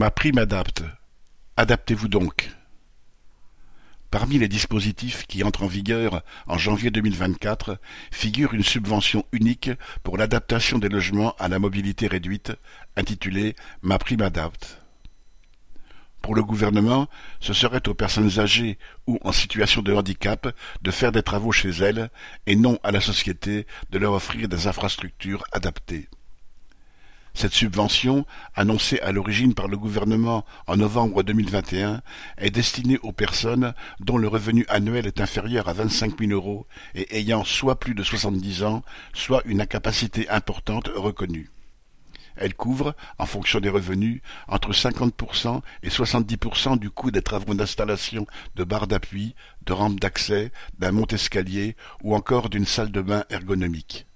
Ma prime adapte. Adaptez-vous donc. Parmi les dispositifs qui entrent en vigueur en janvier 2024 figure une subvention unique pour l'adaptation des logements à la mobilité réduite, intitulée Ma prime adapte. Pour le gouvernement, ce serait aux personnes âgées ou en situation de handicap de faire des travaux chez elles et non à la société de leur offrir des infrastructures adaptées. Cette subvention, annoncée à l'origine par le gouvernement en novembre 2021, est destinée aux personnes dont le revenu annuel est inférieur à 25 000 euros et ayant soit plus de 70 ans, soit une incapacité importante reconnue. Elle couvre, en fonction des revenus, entre 50% et 70% du coût des travaux d'installation de barres d'appui, de rampes d'accès, d'un monte-escalier ou encore d'une salle de bain ergonomique.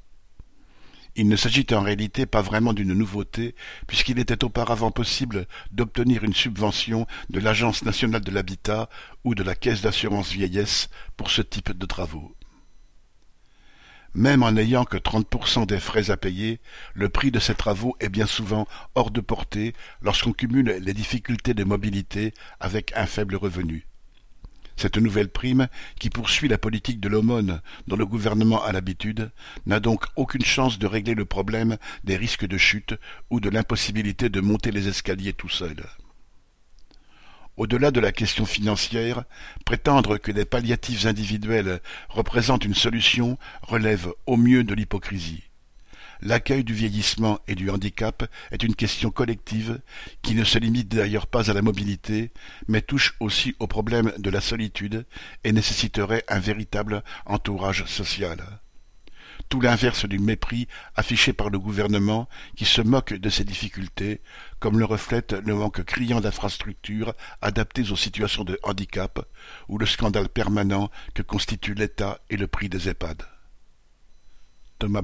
Il ne s'agit en réalité pas vraiment d'une nouveauté, puisqu'il était auparavant possible d'obtenir une subvention de l'Agence nationale de l'habitat ou de la Caisse d'assurance vieillesse pour ce type de travaux. Même en n'ayant que 30% des frais à payer, le prix de ces travaux est bien souvent hors de portée lorsqu'on cumule les difficultés de mobilité avec un faible revenu. Cette nouvelle prime, qui poursuit la politique de l'aumône dont le gouvernement a l'habitude, n'a donc aucune chance de régler le problème des risques de chute ou de l'impossibilité de monter les escaliers tout seul. Au-delà de la question financière, prétendre que des palliatifs individuels représentent une solution relève au mieux de l'hypocrisie. L'accueil du vieillissement et du handicap est une question collective qui ne se limite d'ailleurs pas à la mobilité, mais touche aussi au problème de la solitude et nécessiterait un véritable entourage social. Tout l'inverse du mépris affiché par le gouvernement qui se moque de ces difficultés, comme le reflète le manque criant d'infrastructures adaptées aux situations de handicap ou le scandale permanent que constituent l'État et le prix des EHPAD. Thomas